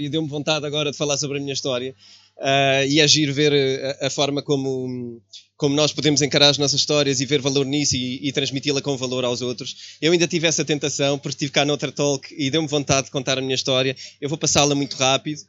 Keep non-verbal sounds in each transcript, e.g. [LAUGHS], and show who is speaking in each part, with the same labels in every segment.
Speaker 1: E deu-me vontade agora de falar sobre a minha história uh, e agir ver a, a, forma como, como nós podemos encarar as nossas histórias e ver valor nisso e, e transmiti-la com valor aos outros. Eu ainda tive essa tentação, porque estive cá noutra talk e deu-me vontade de contar a minha história. Eu vou passá-la muito rápido.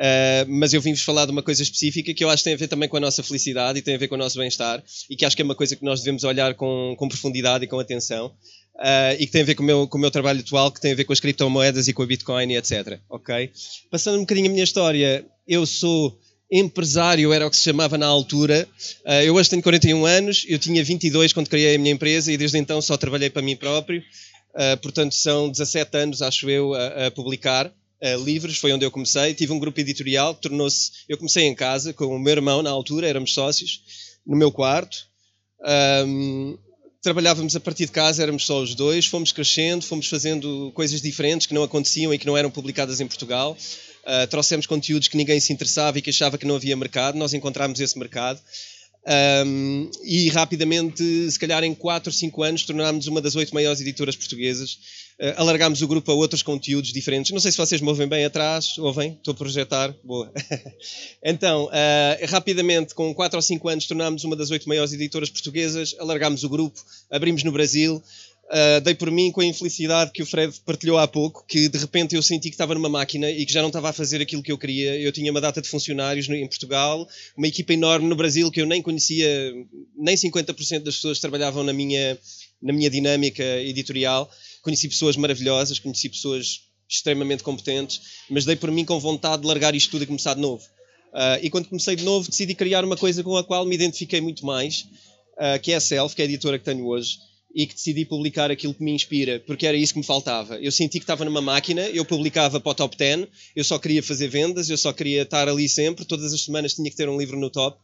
Speaker 1: Uh, mas eu vim-vos falar de uma coisa específica que eu acho que tem a ver também com a nossa felicidade e tem a ver com o nosso bem-estar e que acho que é uma coisa que nós devemos olhar com, com profundidade e com atenção uh, e que tem a ver com o, meu, com o meu trabalho atual, que tem a ver com as criptomoedas e com a Bitcoin e etc. Ok? Passando um bocadinho a minha história, eu sou empresário, era o que se chamava na altura. Uh, eu hoje tenho 41 anos, eu tinha 22 quando criei a minha empresa e desde então só trabalhei para mim próprio. portanto, são 17 anos, acho eu, a, a publicar uh, livros, foi onde eu comecei. Tive um grupo editorial que tornou-se. Eu comecei em casa com o meu irmão, na altura, éramos sócios, no meu quarto. Um, trabalhávamos a partir de casa, éramos só os dois, fomos crescendo, fomos fazendo coisas diferentes que não aconteciam e que não eram publicadas em Portugal. Uh, trouxemos conteúdos que ninguém se interessava e que achava que não havia mercado, nós encontramos esse mercado. Um, e rapidamente, se calhar em 4 ou 5 anos, tornámos uma das oito maiores editoras portuguesas. Uh, alargámos o grupo a outros conteúdos diferentes. Não sei se vocês me ouvem bem atrás. Ouvem? Estou a projetar. Boa. [LAUGHS] então, uh, rapidamente, com 4 ou 5 anos, tornámos uma das oito maiores editoras portuguesas. Alargámos o grupo, abrimos no Brasil. Uh, dei por mim com a infelicidade que o Fred partilhou há pouco, que de repente eu senti que estava numa máquina e que já não estava a fazer aquilo que eu queria. Eu tinha uma data de funcionários no, em Portugal, uma equipa enorme no Brasil que eu nem conhecia, nem 50% das pessoas trabalhavam na minha, na minha dinâmica editorial. Conheci pessoas maravilhosas, conheci pessoas extremamente competentes, mas dei por mim com vontade de largar isto tudo e começar de novo. Uh, e quando comecei de novo, decidi criar uma coisa com a qual me identifiquei muito mais, uh, que é a Self, que é a editora que tenho hoje e que decidi publicar aquilo que me inspira, porque era isso que me faltava. Eu senti que estava numa máquina, eu publicava para o top 10, eu só queria fazer vendas, eu só queria estar ali sempre, todas as semanas tinha que ter um livro no top,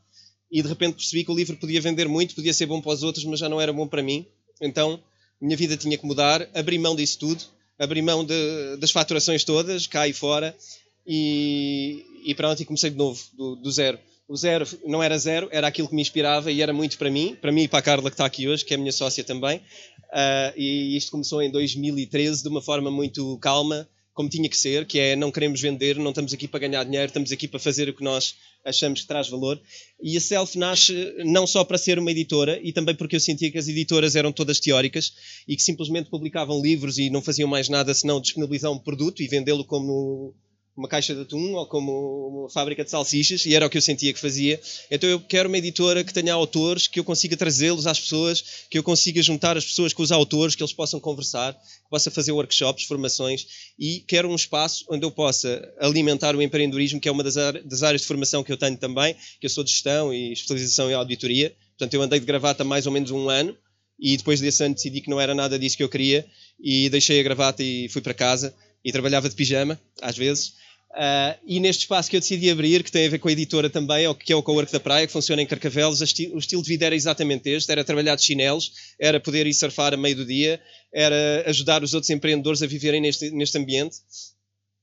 Speaker 1: e de repente percebi que o livro podia vender muito, podia ser bom para os outros, mas já não era bom para mim. Então, minha vida tinha que mudar, abri mão disso tudo, abri mão de, das faturações todas, cá e fora, e, e pronto, e comecei de novo, do, do zero o zero não era zero, era aquilo que me inspirava e era muito para mim, para mim e para a Carla que está aqui hoje, que é a minha sócia também. Uh, e isto começou em 2013 de uma forma muito calma, como tinha que ser, que é não queremos vender, não estamos aqui para ganhar dinheiro, estamos aqui para fazer o que nós achamos que traz valor. E a Self nasce não só para ser uma editora, e também porque eu sentia que as editoras eram todas teóricas e que simplesmente publicavam livros e não faziam mais nada senão disponibilizar um produto e vendê-lo como uma caixa de atum ou como uma fábrica de salsichas, e era o que eu sentia que fazia. Então eu quero uma editora que tenha autores, que eu consiga trazê-los às pessoas, que eu consiga juntar as pessoas com os autores, que eles possam conversar, que possa fazer workshops, formações, e quero um espaço onde eu possa alimentar o empreendedorismo, que é uma das, áreas de formação que eu tenho também, que eu sou de gestão e especialização em auditoria. Portanto, eu andei de gravata mais ou menos um ano, e depois desse ano decidi que não era nada disso que eu queria, e deixei a gravata e fui para casa, e trabalhava de pijama, às vezes, Uh, e neste espaço que eu decidi abrir, que tem a ver com a editora também, que é o Cowork da Praia, que funciona em Carcavelos, o estilo de vida era exatamente este: era trabalhar de chinelos, era poder ir surfar a meio do dia, era ajudar os outros empreendedores a viverem neste, neste ambiente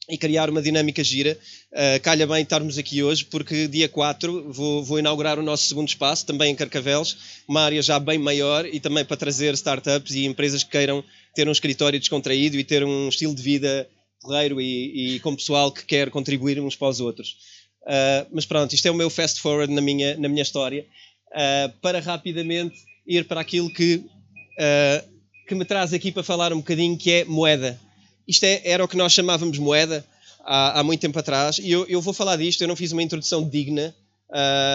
Speaker 1: e criar uma dinâmica gira. Uh, calha bem estarmos aqui hoje, porque dia 4 vou, vou, inaugurar o nosso segundo espaço, também em Carcavelos, uma área já bem maior e também para trazer startups e empresas que queiram ter um escritório descontraído e ter um estilo de vida porreiro e, e com pessoal que quer contribuir uns para os outros. Uh, mas pronto, isto é o meu fast forward na minha, na minha história, uh, para rapidamente ir para aquilo que, uh, que me traz aqui para falar um bocadinho, que é moeda. Isto é, era o que nós chamávamos moeda há, há muito tempo atrás, e eu, eu, vou falar disto, eu não fiz uma introdução digna,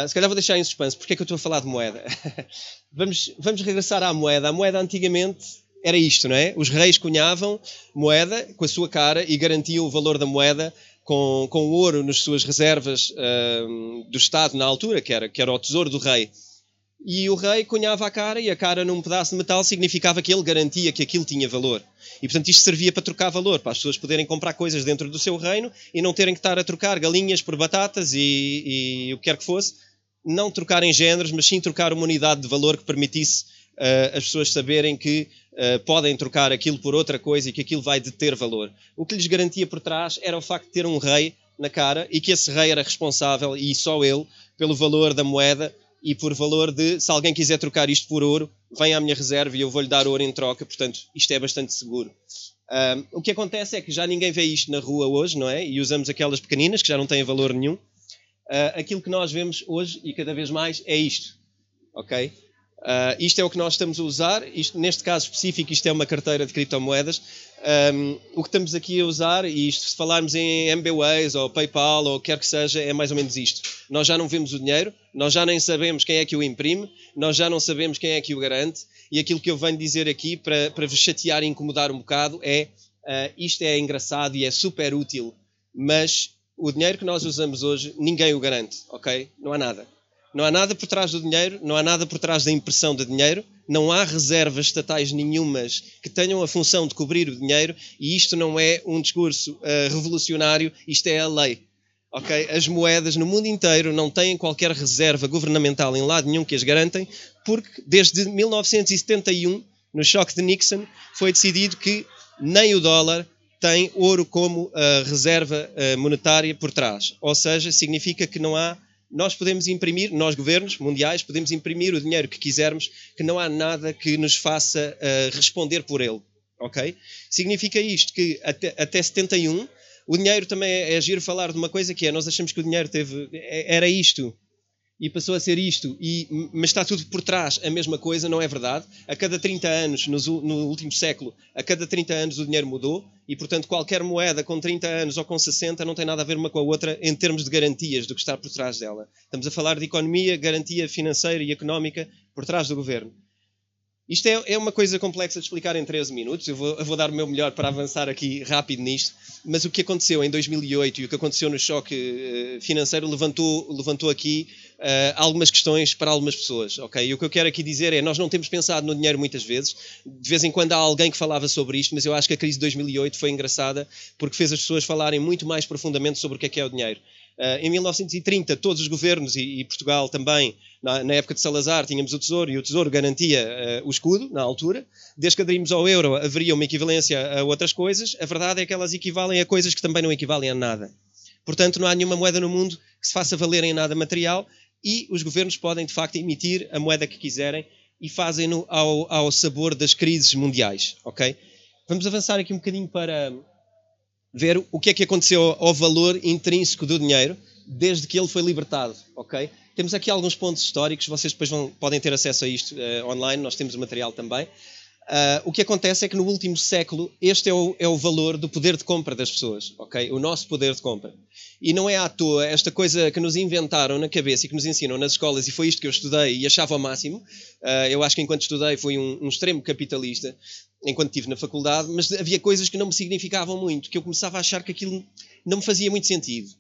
Speaker 1: se calhar vou deixar em suspense, porque é que eu estou a falar de moeda? [LAUGHS] vamos, vamos regressar à moeda. A moeda antigamente era isto, não é? Os reis cunhavam moeda com a sua cara e garantiam o valor da moeda com, com ouro nas suas reservas uh, do Estado na altura, que era, que era o tesouro do rei. E o rei cunhava a cara e a cara num pedaço de metal significava que ele garantia que aquilo tinha valor. E portanto isto servia para trocar valor, para as pessoas poderem comprar coisas dentro do seu reino e não terem que estar a trocar galinhas por batatas e, e o que quer que fosse. Não trocar em géneros, mas sim trocar uma unidade de valor que permitisse uh, as pessoas saberem que uh, podem trocar aquilo por outra coisa e que aquilo vai de ter valor. O que lhes garantia por trás era o facto de ter um rei na cara e que esse rei era responsável, e só ele, pelo valor da moeda e por valor de, se alguém quiser trocar isto por ouro, vem à minha reserva e eu vou-lhe dar ouro em troca, portanto, isto é bastante seguro. Um, o que acontece é que já ninguém vê isto na rua hoje, não é? E usamos aquelas pequeninas que já não têm valor nenhum. Uh, aquilo que nós vemos hoje e cada vez mais é isto, ok? Uh, isto é o que nós estamos a usar. Isto, neste caso específico, isto é uma carteira de criptomoedas. Um, o que estamos aqui a usar, e isto, se falarmos em MBWays ou PayPal ou quer que seja, é mais ou menos isto. Nós já não vemos o dinheiro, nós já nem sabemos quem é que o imprime, nós já não sabemos quem é que o garante. E aquilo que eu venho dizer aqui para, para vos chatear e incomodar um bocado é: uh, isto é engraçado e é super útil, mas o dinheiro que nós usamos hoje, ninguém o garante, ok? Não há nada. Não há nada por trás do dinheiro, não há nada por trás da impressão de dinheiro, não há reservas estatais nenhumas que tenham a função de cobrir o dinheiro e isto não é um discurso uh, revolucionário, isto é a lei. Okay? As moedas no mundo inteiro não têm qualquer reserva governamental em lado nenhum que as garantem, porque desde 1971, no choque de Nixon, foi decidido que nem o dólar tem ouro como uh, reserva uh, monetária por trás. Ou seja, significa que não há nós podemos imprimir, nós governos mundiais, podemos imprimir o dinheiro que quisermos, que não há nada que nos faça uh, responder por ele. Ok? Significa isto que até, até 71, o dinheiro também é, é giro falar de uma coisa que é, nós achamos que o dinheiro teve, é, era isto, e passou a ser isto, e, mas está tudo por trás a mesma coisa, não é verdade? A cada 30 anos, no, no, último século, a cada 30 anos o dinheiro mudou, e portanto qualquer moeda com 30 anos ou com 60 não tem nada a ver uma com a outra em termos de garantias do que está por trás dela. Estamos a falar de economia, garantia financeira e económica por trás do governo. Isto é, é, uma coisa complexa de explicar em 13 minutos. Eu vou, eu vou, dar o meu melhor para avançar aqui rápido nisto. Mas o que aconteceu em 2008 e o que aconteceu no choque uh, financeiro levantou, levantou aqui uh, algumas questões para algumas pessoas. Okay? E o que eu quero aqui dizer é: nós não temos pensado no dinheiro muitas vezes. De vez em quando há alguém que falava sobre isto, mas eu acho que a crise de 2008 foi engraçada porque fez as pessoas falarem muito mais profundamente sobre o que é que é o dinheiro. Uh, em 1930, todos os governos, e, Portugal também, na, época de Salazar, tínhamos o Tesouro e o Tesouro garantia uh, o escudo, na altura. Desde que aderimos ao euro, haveria uma equivalência a outras coisas. A verdade é que elas equivalem a coisas que também não equivalem a nada. Portanto, não há nenhuma moeda no mundo que se faça valer em nada material e os governos podem, de facto, emitir a moeda que quiserem e fazem-no ao, ao sabor das crises mundiais. ok? Vamos avançar aqui um bocadinho para ver o que é que aconteceu ao valor intrínseco do dinheiro desde que ele foi libertado, ok? Temos aqui alguns pontos históricos, vocês depois vão, podem ter acesso a isto uh, online, nós temos o material também. Uh, o que acontece é que no último século este é o, é o, valor do poder de compra das pessoas, ok? O nosso poder de compra. E não é à toa esta coisa que nos inventaram na cabeça e que nos ensinam nas escolas, e foi isto que eu estudei e achava ao máximo. Uh, eu acho que enquanto estudei fui um, um extremo capitalista, enquanto estive na faculdade, mas havia coisas que não me significavam muito, que eu começava a achar que aquilo não me fazia muito sentido.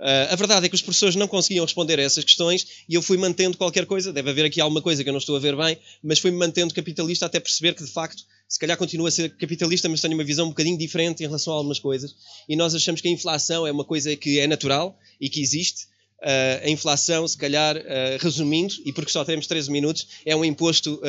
Speaker 1: Uh, a verdade é que os professores não conseguiam responder a essas questões e eu fui mantendo qualquer coisa. Deve haver aqui alguma coisa que eu não estou a ver bem, mas fui-me mantendo capitalista até perceber que, de facto, se calhar continua a ser capitalista, mas tenho uma visão um bocadinho diferente em relação a algumas coisas. E nós achamos que a inflação é uma coisa que é natural e que existe. Uh, a inflação, se calhar, uh, resumindo, e porque só temos 13 minutos, é um imposto,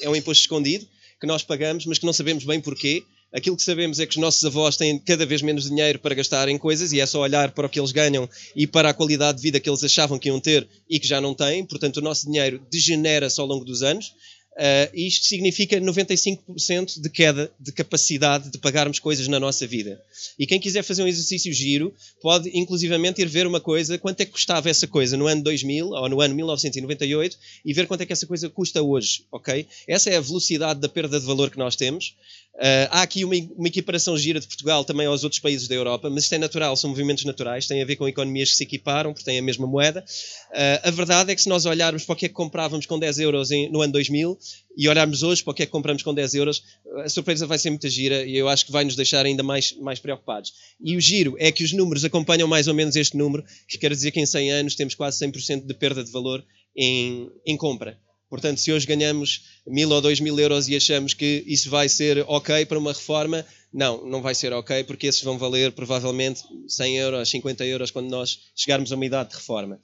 Speaker 1: é um imposto escondido que nós pagamos, mas que não sabemos bem porquê Aquilo que sabemos é que os nossos avós têm cada vez menos dinheiro para gastar em coisas e é só olhar para o que eles ganham e para a qualidade de vida que eles achavam que iam ter e que já não têm. Portanto, o nosso dinheiro degenera-se ao longo dos anos. Uh, isto significa 95% de queda de capacidade de pagarmos coisas na nossa vida. E quem quiser fazer um exercício giro, pode inclusivamente ir ver uma coisa, quanto é que custava essa coisa no ano 2000 ou no ano 1998 e ver quanto é que essa coisa custa hoje, ok? Essa é a velocidade da perda de valor que nós temos. Uh, há aqui uma, uma, equiparação gira de Portugal também aos outros países da Europa, mas isto é natural, são movimentos naturais, tem a ver com economias que se equiparam, porque têm a mesma moeda. Uh, a verdade é que se nós olharmos para o que é que comprávamos com 10 euros em, no ano 2000 e olharmos hoje para o que é que compramos com 10 euros, a surpresa vai ser muito gira e eu acho que vai nos deixar ainda mais, mais preocupados. E o giro é que os números acompanham mais ou menos este número, que quer dizer que em 100 anos temos quase 100% de perda de valor em, em compra. Portanto, se hoje ganhamos mil ou dois mil euros e achamos que isso vai ser ok para uma reforma, não, não vai ser ok, porque esses vão valer provavelmente 100 euros, 50 euros quando nós chegarmos a uma idade de reforma.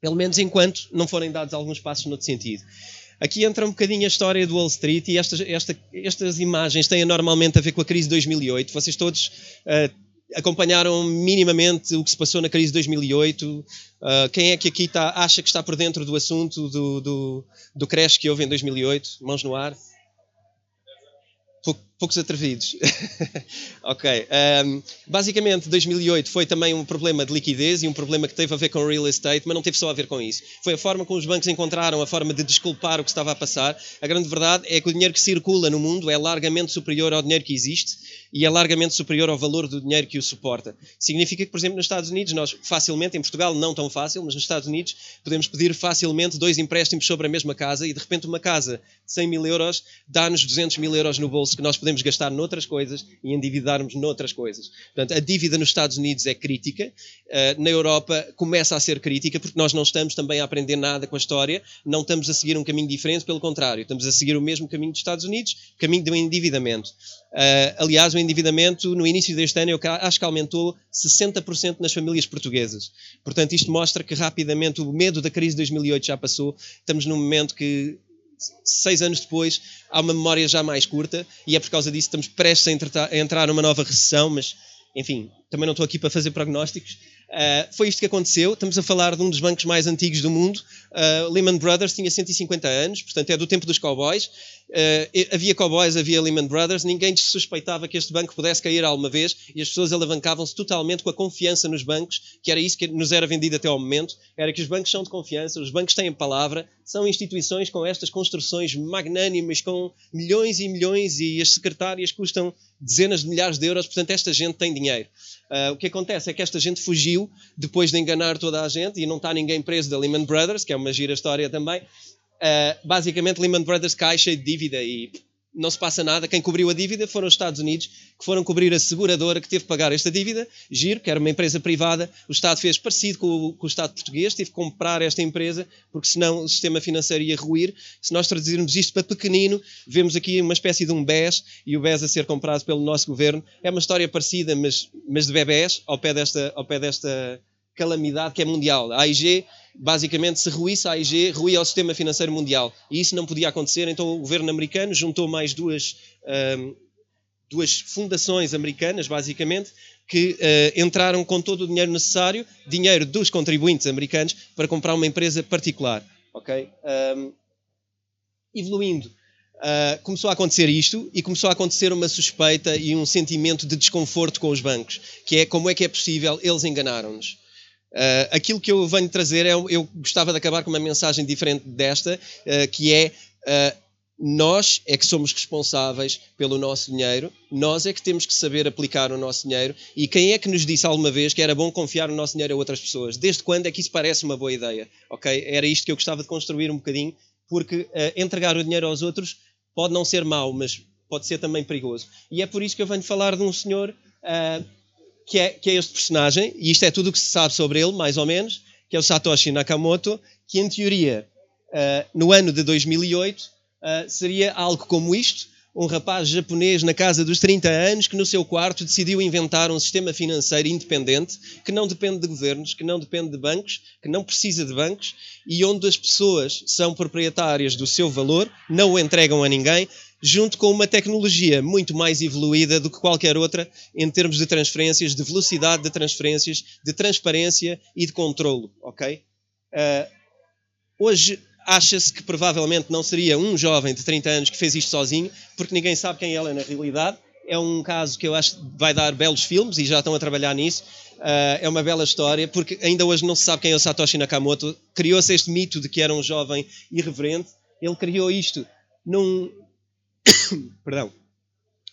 Speaker 1: Pelo menos enquanto não forem dados alguns passos no outro sentido. Aqui entra um bocadinho a história do Wall Street e estas, esta, estas imagens têm normalmente a ver com a crise de 2008. Vocês todos uh, acompanharam minimamente o que se passou na crise de 2008? Uh, quem é que aqui está, acha que está por dentro do assunto do, do, do crash que houve em 2008? Mãos no ar poucos atrevidos. [LAUGHS] ok. Um, basicamente, 2008 foi também um problema de liquidez e um problema que teve a ver com real estate, mas não teve só a ver com isso. Foi a forma como os bancos encontraram a forma de desculpar o que estava a passar. A grande verdade é que o dinheiro que circula no mundo é largamente superior ao dinheiro que existe e é largamente superior ao valor do dinheiro que o suporta. Significa que, por exemplo, nos Estados Unidos, nós facilmente, em Portugal não tão fácil, mas nos Estados Unidos podemos pedir facilmente dois empréstimos sobre a mesma casa e de repente uma casa de 100 mil euros dá-nos 200 mil euros no bolso que nós podemos gastar noutras coisas e endividarmos noutras coisas. Portanto, a dívida nos Estados Unidos é crítica, uh, na Europa começa a ser crítica porque nós não estamos também a aprender nada com a história, não estamos a seguir um caminho diferente, pelo contrário, estamos a seguir o mesmo caminho dos Estados Unidos, caminho do endividamento. Uh, aliás, o endividamento no início deste ano eu acho que aumentou 60% nas famílias portuguesas. Portanto, isto mostra que rapidamente o medo da crise de 2008 já passou. Estamos num momento que seis anos depois há uma memória já mais curta e é por causa disso que estamos prestes a entrar numa nova recessão, mas enfim, também não estou aqui para fazer prognósticos. Uh, foi isto que aconteceu. Estamos a falar de um dos bancos mais antigos do mundo. Uh, Lehman Brothers tinha 150 anos, portanto é do tempo dos cowboys. Uh, havia cowboys, havia Lehman Brothers. Ninguém suspeitava que este banco pudesse cair alguma vez e as pessoas alavancavam-se totalmente com a confiança nos bancos, que era isso que nos era vendido até ao momento. Era que os bancos são de confiança, os bancos têm palavra, são instituições com estas construções magnânimas, com milhões e milhões e as secretárias custam dezenas de milhares de euros, portanto esta gente tem dinheiro. Uh, o que acontece é que esta gente fugiu depois de enganar toda a gente e não está ninguém preso da Lehman Brothers, que é uma gira história também. Uh, basicamente, Lehman Brothers cai cheio de dívida e não se passa nada. Quem cobriu a dívida foram os Estados Unidos, que foram cobrir a seguradora que teve que pagar esta dívida. Giro, que era uma empresa privada. O Estado fez parecido com o, com o Estado português, teve que comprar esta empresa, porque senão o sistema financeiro ia ruir. Se nós traduzirmos isto para pequenino, vemos aqui uma espécie de um BES e o BES a ser comprado pelo nosso governo. É uma história parecida, mas, mas de bebés, ao pé desta, ao pé desta calamidade que é mundial. A AIG, basicamente, se ruísse a AIG, ruía o sistema financeiro mundial. E isso não podia acontecer, então o governo americano juntou mais duas, um, duas fundações americanas, basicamente, que uh, entraram com todo o dinheiro necessário, dinheiro dos contribuintes americanos, para comprar uma empresa particular. Ok? Um, evoluindo. Uh, começou a acontecer isto e começou a acontecer uma suspeita e um sentimento de desconforto com os bancos, que é como é que é possível, eles enganaram-nos. Uh, aquilo que eu venho trazer é, eu gostava de acabar com uma mensagem diferente desta, uh, que é uh, nós é que somos responsáveis pelo nosso dinheiro, nós é que temos que saber aplicar o nosso dinheiro e quem é que nos disse alguma vez que era bom confiar o nosso dinheiro a outras pessoas? Desde quando é que isso parece uma boa ideia? Ok? Era isto que eu gostava de construir um bocadinho, porque entregar o dinheiro aos outros pode não ser mau, mas pode ser também perigoso. E é por isso que eu venho falar de um senhor que é, que é este personagem, e isto é tudo o que se sabe sobre ele, mais ou menos, que é o Satoshi Nakamoto, que em teoria, uh, no ano de 2008, uh, eh, seria algo como isto, um rapaz japonês na casa dos 30 anos que no seu quarto decidiu inventar um sistema financeiro independente que não depende de governos, que não depende de bancos, que não precisa de bancos e onde as pessoas são proprietárias do seu valor, não o entregam a ninguém, junto com uma tecnologia muito mais evoluída do que qualquer outra em termos de transferências, de velocidade de transferências, de transparência e de controlo, ok? Uh, hoje acha-se que provavelmente não seria um jovem de 30 anos que fez isto sozinho, porque ninguém sabe quem ele é na realidade. É um caso que eu acho que vai dar belos filmes e já estão a trabalhar nisso. Uh, é uma bela história, porque ainda hoje não se sabe quem é o Satoshi Nakamoto. Criou-se este mito de que era um jovem irreverente. Ele criou isto num, [COUGHS] Perdão.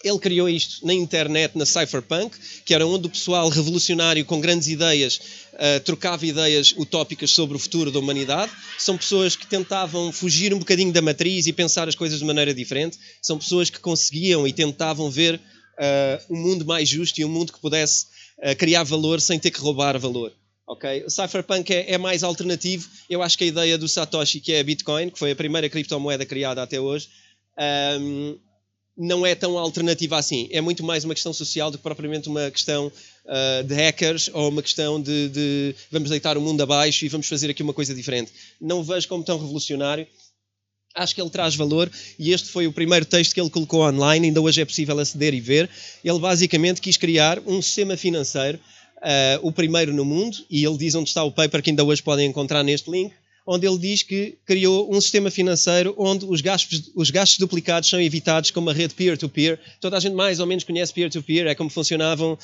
Speaker 1: Ele criou isto na internet, na Cypherpunk, que era onde o pessoal revolucionário com grandes ideias uh, trocava ideias utópicas sobre o futuro da humanidade. São pessoas que tentavam fugir um bocadinho da matriz e pensar as coisas de maneira diferente. São pessoas que conseguiam e tentavam ver uh, um mundo mais justo e um mundo que pudesse uh, criar valor sem ter que roubar valor. Okay? O Cypherpunk é, é, mais alternativo. Eu acho que a ideia do Satoshi, que é a Bitcoin, que foi a primeira criptomoeda criada até hoje, um, não é tão alternativa assim. É muito mais uma questão social do que propriamente uma questão uh, de hackers ou uma questão de, de, vamos deitar o mundo abaixo e vamos fazer aqui uma coisa diferente. Não vejo como tão revolucionário. Acho que ele traz valor e este foi o primeiro texto que ele colocou online, ainda hoje é possível aceder e ver. Ele basicamente quis criar um sistema financeiro, uh, o primeiro no mundo, e ele diz onde está o paper que ainda hoje podem encontrar neste link, onde ele diz que criou um sistema financeiro onde os gastos, os gastos duplicados são evitados com uma rede peer-to-peer. -peer. Toda a gente mais ou menos conhece peer-to-peer, -peer, é como funcionavam,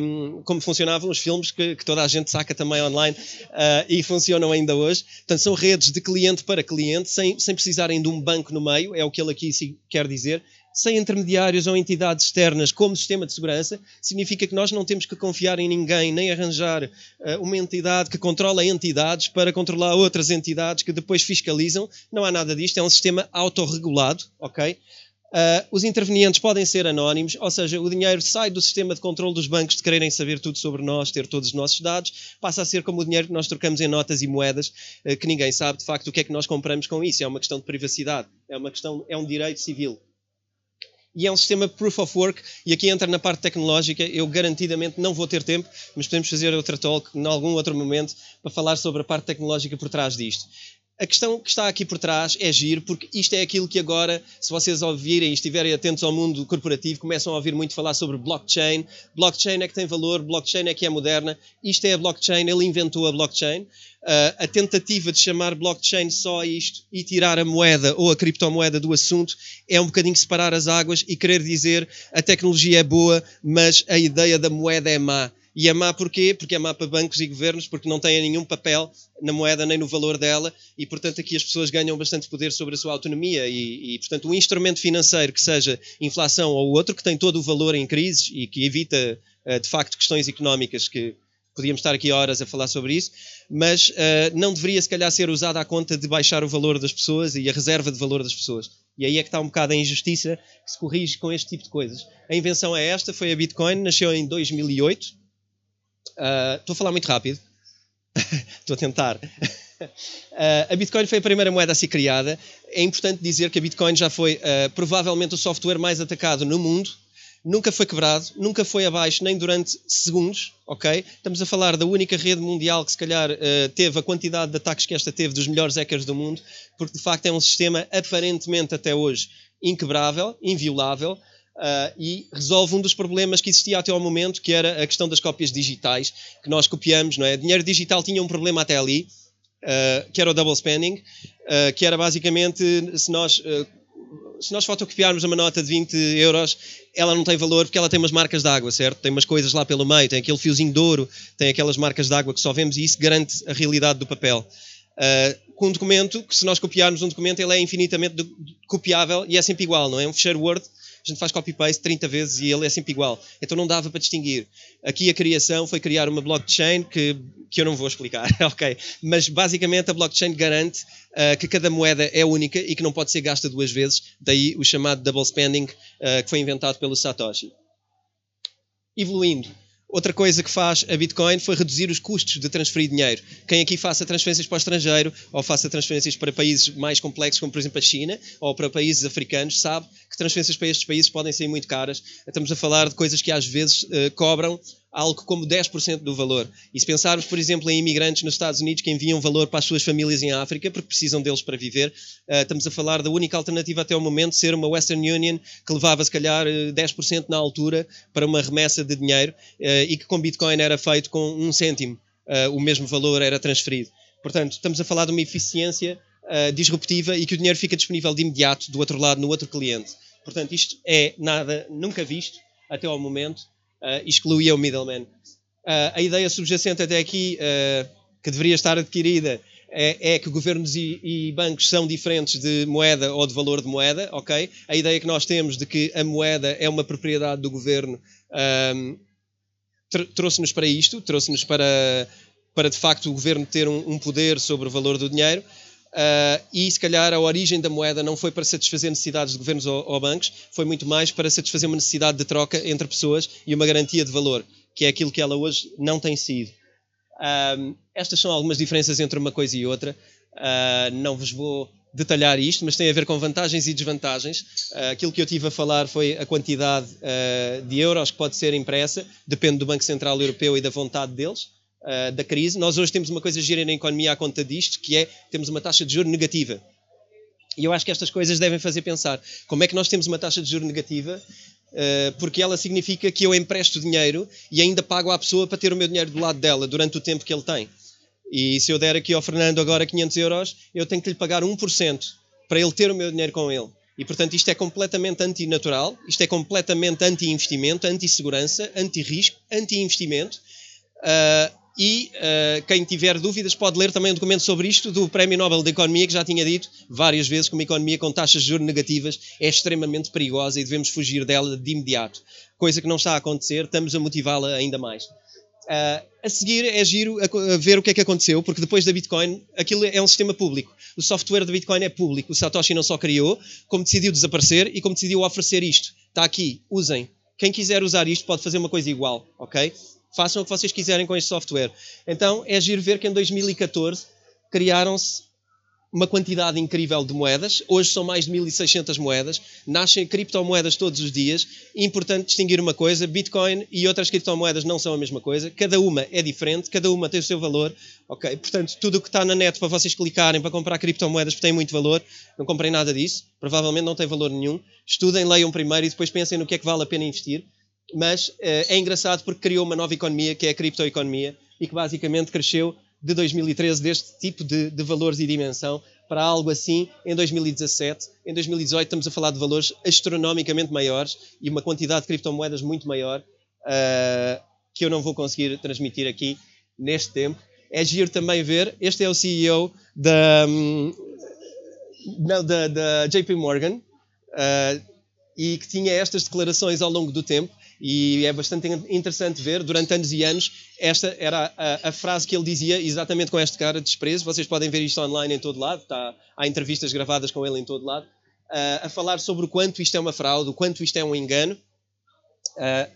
Speaker 1: um, como funcionavam os filmes que, que, toda a gente saca também online uh, e funcionam ainda hoje. Portanto, são redes de cliente para cliente, sem, sem precisarem de um banco no meio, é o que ele aqui quer dizer sem intermediários ou entidades externas como sistema de segurança, significa que nós não temos que confiar em ninguém, nem arranjar uh, uma entidade que controla entidades para controlar outras entidades que depois fiscalizam. Não há nada disto, é um sistema autorregulado, ok? Uh, os intervenientes podem ser anónimos, ou seja, o dinheiro sai do sistema de controle dos bancos de quererem saber tudo sobre nós, ter todos os nossos dados, passa a ser como o dinheiro que nós trocamos em notas e moedas, uh, que ninguém sabe de facto o que é que nós compramos com isso. É uma questão de privacidade, é uma questão, é um direito civil e é um sistema proof of work. E aqui entra na parte tecnológica. Eu garantidamente não vou ter tempo, mas podemos fazer outra talk em algum outro momento para falar sobre a parte tecnológica por trás disto. A questão que está aqui por trás é giro, porque isto é aquilo que agora, se vocês ouvirem e estiverem atentos ao mundo corporativo, começam a ouvir muito falar sobre blockchain. Blockchain é que tem valor, blockchain é que é moderna. Isto é a blockchain, ele inventou a blockchain. Uh, a tentativa de chamar blockchain só a isto e tirar a moeda ou a criptomoeda do assunto é um bocadinho separar as águas e querer dizer a tecnologia é boa, mas a ideia da moeda é má. E é má porquê? Porque é má para bancos e governos, porque não têm nenhum papel na moeda nem no valor dela, e portanto aqui as pessoas ganham bastante poder sobre a sua autonomia. E, e portanto, um instrumento financeiro que seja inflação ou outro, que tem todo o valor em crises e que evita eh, de facto questões económicas que podíamos estar aqui horas a falar sobre isso, mas uh, não deveria se calhar ser usado à conta de baixar o valor das pessoas e a reserva de valor das pessoas. E aí é que está um bocado a injustiça que se corrige com este tipo de coisas. A invenção é esta, foi a Bitcoin, nasceu em 2008, Uh, estou a falar muito rápido. [LAUGHS] estou a tentar. Uh, a Bitcoin foi a primeira moeda a ser criada. É importante dizer que a Bitcoin já foi uh, provavelmente o software mais atacado no mundo. Nunca foi quebrado, nunca foi abaixo, nem durante segundos, ok? Estamos a falar da única rede mundial que se calhar uh, teve a quantidade de ataques que esta teve dos melhores hackers do mundo, porque de facto é um sistema aparentemente até hoje inquebrável, inviolável, Uh, e resolve um dos problemas que existia até ao momento, que era a questão das cópias digitais, que nós copiamos, não é? Dinheiro digital tinha um problema até ali, uh, que era o double spending, uh, que era basicamente, se nós, se nós fotocopiarmos uma nota de 20 euros, ela não tem valor porque ela tem umas marcas de água, certo? Tem umas coisas lá pelo meio, tem aquele fiozinho de ouro, tem aquelas marcas de água que só vemos e isso garante a realidade do papel. com um documento, que se nós copiarmos um documento, ele é infinitamente copiável e é sempre igual, não é? Um fecheiro Word a gente faz copy-paste 30 vezes e ele é sempre igual. Então não dava para distinguir. Aqui a criação foi criar uma blockchain que, que eu não vou explicar, [LAUGHS] ok? Mas basicamente a blockchain garante uh, que cada moeda é única e que não pode ser gasta duas vezes, daí o chamado double spending uh, que foi inventado pelo Satoshi. Evoluindo. Outra coisa que faz a Bitcoin foi reduzir os custos de transferir dinheiro. Quem aqui faça transferências para o estrangeiro ou faça transferências para países mais complexos, como por exemplo a China, ou para países africanos, sabe que transferências para estes países podem ser muito caras. Estamos a falar de coisas que às vezes uh, cobram algo como 10% do valor. E se pensarmos, por exemplo, em imigrantes nos Estados Unidos que enviam valor para as suas famílias em África, porque precisam deles para viver, uh, estamos a falar da única alternativa até o momento ser uma Western Union que levava, se calhar, 10% na altura para uma remessa de dinheiro uh, e que com Bitcoin era feito com um cêntimo. Uh, o mesmo valor era transferido. Portanto, estamos a falar de uma eficiência disruptiva e que o dinheiro fica disponível de imediato do outro lado, no outro cliente. Portanto, isto é nada nunca visto até ao momento uh, excluía o middleman. Uh, a ideia subjacente até aqui, uh, que deveria estar adquirida, é, é que governos e, e, bancos são diferentes de moeda ou de valor de moeda, ok? A ideia que nós temos de que a moeda é uma propriedade do governo um, trouxe-nos para isto, trouxe-nos para, para de facto o governo ter um, um poder sobre o valor do dinheiro. Uh, e se calhar a origem da moeda não foi para satisfazer necessidades de governos ou, ou, bancos, foi muito mais para satisfazer uma necessidade de troca entre pessoas e uma garantia de valor, que é aquilo que ela hoje não tem sido. Uh, estas são algumas diferenças entre uma coisa e outra. Uh, não vos vou detalhar isto, mas tem a ver com vantagens e desvantagens. aquilo que eu tive a falar foi a quantidade de euros que pode ser impressa, depende do Banco Central Europeu e da vontade deles uh, da crise. Nós hoje temos uma coisa gira na economia à conta disto, que é temos uma taxa de juros negativa. E eu acho que estas coisas devem fazer pensar como é que nós temos uma taxa de juros negativa, uh, porque ela significa que eu empresto dinheiro e ainda pago à pessoa para ter o meu dinheiro do lado dela durante o tempo que ele tem. E se eu der aqui ao Fernando agora 500 euros, eu tenho que lhe pagar 1% para ele ter o meu dinheiro com ele. E, portanto, isto é completamente antinatural, isto é completamente anti-investimento, anti-segurança, anti-risco, anti-investimento. Uh, e uh, quem tiver dúvidas pode ler também um documento sobre isto do Prémio Nobel da Economia, que já tinha dito várias vezes que uma economia com taxas de juros negativas é extremamente perigosa e devemos fugir dela de imediato. Coisa que não está a acontecer, estamos a motivá-la ainda mais. Uh, a seguir é giro a, ver o que é que aconteceu, porque depois da Bitcoin, aquilo é um sistema público. O software da Bitcoin é público. O Satoshi não só criou, como decidiu desaparecer e como decidiu oferecer isto. Está aqui, usem. Quem quiser usar isto pode fazer uma coisa igual, ok? Façam o que vocês quiserem com este software. Então é giro ver que em 2014 criaram-se uma quantidade incrível de moedas. Hoje são mais de 1.600 moedas. Nascem criptomoedas todos os dias. É importante distinguir uma coisa: Bitcoin e outras criptomoedas não são a mesma coisa. Cada uma é diferente, cada uma tem o seu valor. Ok, portanto, tudo o que está na net para vocês clicarem para comprar criptomoedas tem muito valor. Não comprem nada disso. Provavelmente não tem valor nenhum. Estudem, leiam primeiro e depois pensem no que é que vale a pena investir mas eh, é engraçado porque criou uma nova economia, que é a criptoeconomia, e que basicamente cresceu de 2013 deste tipo de, de, valores e dimensão para algo assim em 2017. Em 2018 estamos a falar de valores astronomicamente maiores e uma quantidade de criptomoedas muito maior uh, que eu não vou conseguir transmitir aqui neste tempo. É giro também ver, este é o CEO da, um, não, da, da JP Morgan uh, e que tinha estas declarações ao longo do tempo e é bastante interessante ver, durante anos e anos, esta era a, a, frase que ele dizia, exatamente com esta cara de desprezo. Vocês podem ver isto online em todo lado, está, há entrevistas gravadas com ele em todo lado, uh, a falar sobre o quanto isto é uma fraude, o quanto isto é um engano. Uh,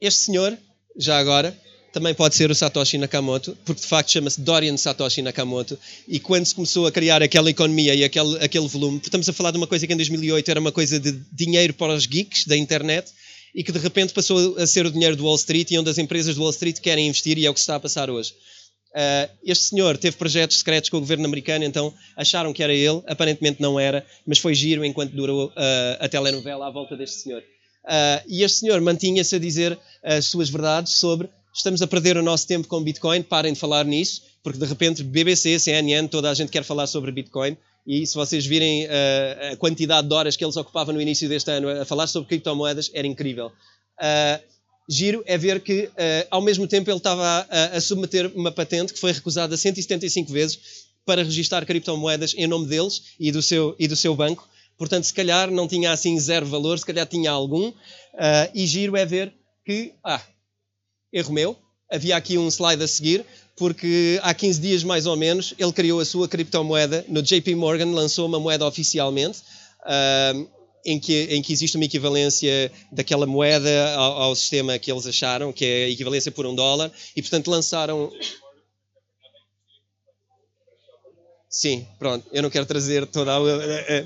Speaker 1: este senhor, já agora, também pode ser o Satoshi Nakamoto, porque de facto chama-se Dorian Satoshi Nakamoto, e quando se começou a criar aquela economia e aquele, aquele volume, estamos a falar de uma coisa que em 2008 era uma coisa de dinheiro para os geeks da internet, e que de repente passou a ser o dinheiro do Wall Street e onde as empresas do Wall Street querem investir e é o que está a passar hoje. Uh, este senhor teve projetos secretos com o governo americano, então acharam que era ele, aparentemente não era, mas foi giro enquanto durou uh, a telenovela à volta deste senhor. Uh, e este senhor mantinha-se a dizer as suas verdades sobre estamos a perder o nosso tempo com Bitcoin, parem de falar nisso, porque de repente BBC, CNN, toda a gente quer falar sobre Bitcoin e se vocês virem uh, a quantidade de horas que eles ocupavam no início deste ano a falar sobre criptomoedas, era incrível. Uh, giro é ver que, uh, ao mesmo tempo, ele estava a, a, submeter uma patente que foi recusada 175 vezes para registar criptomoedas em nome deles e do seu, e do seu banco. Portanto, se calhar não tinha assim zero valor, se calhar tinha algum. e giro é ver que, ah, erro meu, havia aqui um slide a seguir, porque há 15 dias mais ou menos ele criou a sua criptomoeda no JP Morgan, lançou uma moeda oficialmente. Uh, em que, em que existe uma equivalência daquela moeda ao, ao, sistema que eles acharam, que é a equivalência por um dólar, e portanto lançaram. Sim, pronto, eu não quero trazer toda a.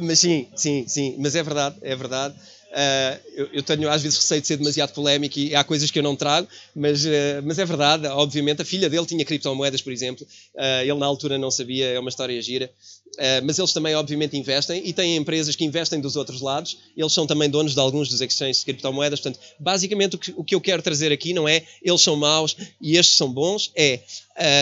Speaker 1: Mas sim, sim, sim, mas é verdade, é verdade. Uh, eu, eu, tenho às vezes receio de ser demasiado polémico e há coisas que eu não trago, mas, uh, mas é verdade, obviamente. A filha dele tinha criptomoedas, por exemplo, uh, ele na altura não sabia, é uma história gira. mas eles também, obviamente, investem e têm empresas que investem dos outros lados. Eles são também donos de alguns dos exchanges de criptomoedas. Portanto, basicamente, o que, o que eu quero trazer aqui não é eles são maus e estes são bons, é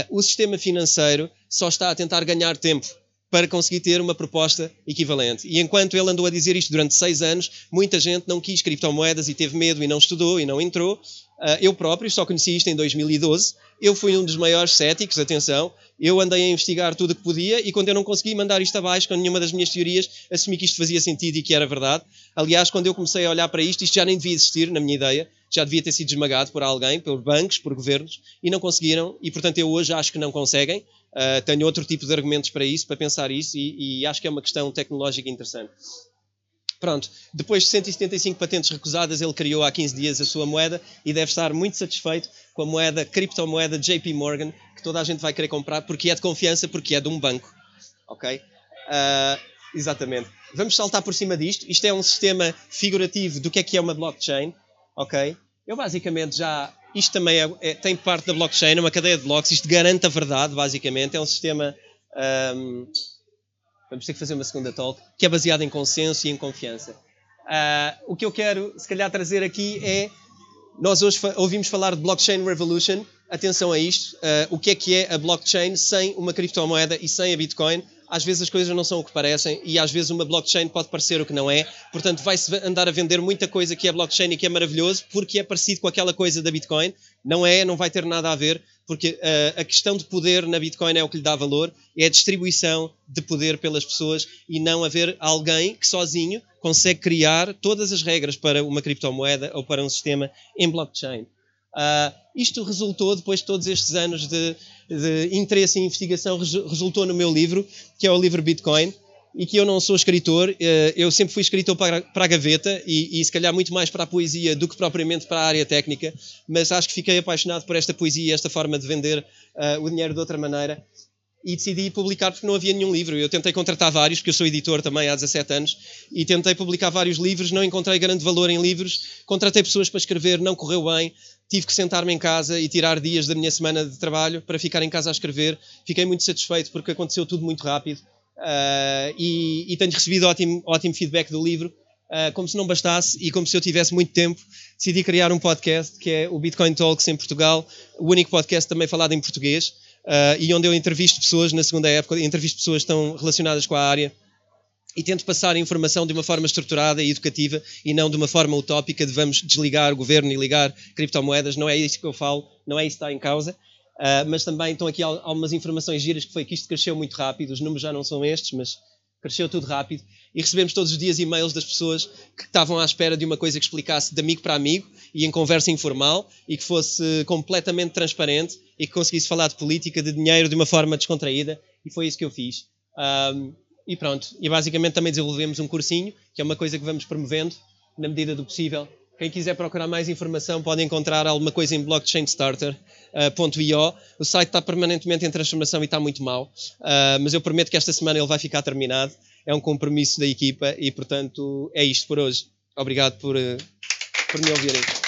Speaker 1: o sistema financeiro só está a tentar ganhar tempo para conseguir ter uma proposta equivalente. E enquanto ele andou a dizer isto durante seis anos, muita gente não quis criptomoedas e teve medo e não estudou e não entrou. Ah, eu próprio só conheci isto em 2012. Eu fui um dos maiores céticos, atenção. Eu andei a investigar tudo o que podia e quando eu não consegui mandar isto abaixo com nenhuma das minhas teorias, assumi que isto fazia sentido e que era verdade. Aliás, quando eu comecei a olhar para isto, isto já nem devia existir, na minha ideia. Já devia ter sido esmagado por alguém, por bancos, por governos, e não conseguiram. E, portanto, eu hoje acho que não conseguem. Uh, tenho outro tipo de argumentos para isso, para pensar isso, e, e, acho que é uma questão tecnológica interessante. Pronto, depois de 175 patentes recusadas, ele criou há 15 dias a sua moeda e deve estar muito satisfeito com a moeda, criptomoeda JP Morgan, que toda a gente vai querer comprar porque é de confiança, porque é de um banco. Ok? Uh, exatamente. Vamos saltar por cima disto. Isto é um sistema figurativo do que é que é uma blockchain. Ok? Eu basicamente já isto também é, é, tem parte da blockchain, é uma cadeia de blocos. Isto garante a verdade, basicamente. É um sistema. Um, vamos ter que fazer uma segunda talk, que é baseada em consenso e em confiança. Uh, o que eu quero, se calhar, trazer aqui é. Nós hoje fa ouvimos falar de blockchain revolution. Atenção a isto. Uh, o que é que é a blockchain sem uma criptomoeda e sem a Bitcoin? Às vezes as coisas não são o que parecem e às vezes uma blockchain pode parecer o que não é. Portanto, vai-se andar a vender muita coisa que é blockchain e que é maravilhoso porque é parecido com aquela coisa da Bitcoin. Não é, não vai ter nada a ver, porque uh, a questão de poder na Bitcoin é o que lhe dá valor, é a distribuição de poder pelas pessoas e não haver alguém que sozinho consegue criar todas as regras para uma criptomoeda ou para um sistema em blockchain. Uh, isto resultou, depois de todos estes anos de, de interesse em investigação, resultou no meu livro, que é o livro Bitcoin, e que eu não sou escritor, uh, eu sempre fui escritor para a gaveta e, e, se calhar muito mais para a poesia do que propriamente para a área técnica, mas acho que fiquei apaixonado por esta poesia e esta forma de vender uh, o dinheiro de outra maneira e decidi publicar porque não havia nenhum livro. Eu tentei contratar vários, porque eu sou editor também há 17 anos, e tentei publicar vários livros, não encontrei grande valor em livros, contratei pessoas para escrever, não correu bem, tive que sentar-me em casa e tirar dias da minha semana de trabalho para ficar em casa a escrever. Fiquei muito satisfeito porque aconteceu tudo muito rápido uh, e, e, tenho recebido ótimo, ótimo feedback do livro. Uh, como se não bastasse e como se eu tivesse muito tempo, decidi criar um podcast que é o Bitcoin Talks em Portugal, o único podcast também falado em português uh, e onde eu entrevisto pessoas na segunda época, entrevisto pessoas que estão relacionadas com a área e tento passar a informação de uma forma estruturada e educativa e não de uma forma utópica de vamos desligar o governo e ligar criptomoedas. Não é isso que eu falo, não é isso que está em causa. Uh, mas também estão aqui algumas informações giras que foi que isto cresceu muito rápido. Os números já não são estes, mas cresceu tudo rápido. E recebemos todos os dias e-mails das pessoas que estavam à espera de uma coisa que explicasse de amigo para amigo e em conversa informal e que fosse completamente transparente e que conseguisse falar de política, de dinheiro de uma forma descontraída. E foi isso que eu fiz. Um, e pronto. E basicamente também desenvolvemos um cursinho, que é uma coisa que vamos promovendo na medida do possível. Quem quiser procurar mais informação pode encontrar alguma coisa em blockchainstarter.io. o site está permanentemente em transformação e está muito mal, uh, mas eu prometo que esta semana ele vai ficar terminado. É um compromisso da equipa e, portanto, é isto por hoje. Obrigado por, uh, por me ouvirem.